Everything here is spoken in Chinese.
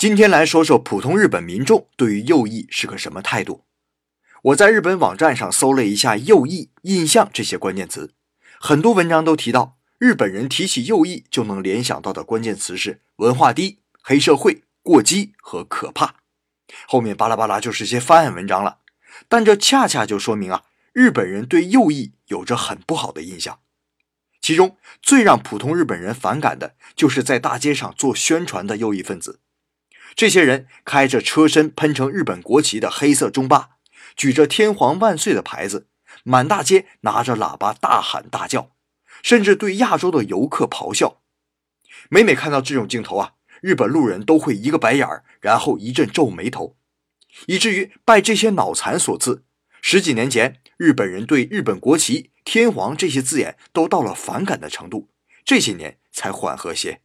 今天来说说普通日本民众对于右翼是个什么态度。我在日本网站上搜了一下“右翼”“印象”这些关键词，很多文章都提到，日本人提起右翼就能联想到的关键词是文化低、黑社会、过激和可怕。后面巴拉巴拉就是些翻案文章了，但这恰恰就说明啊，日本人对右翼有着很不好的印象。其中最让普通日本人反感的就是在大街上做宣传的右翼分子。这些人开着车身喷成日本国旗的黑色中巴，举着“天皇万岁”的牌子，满大街拿着喇叭大喊大叫，甚至对亚洲的游客咆哮。每每看到这种镜头啊，日本路人都会一个白眼儿，然后一阵皱眉头，以至于拜这些脑残所赐。十几年前，日本人对日本国旗、天皇这些字眼都到了反感的程度，这些年才缓和些。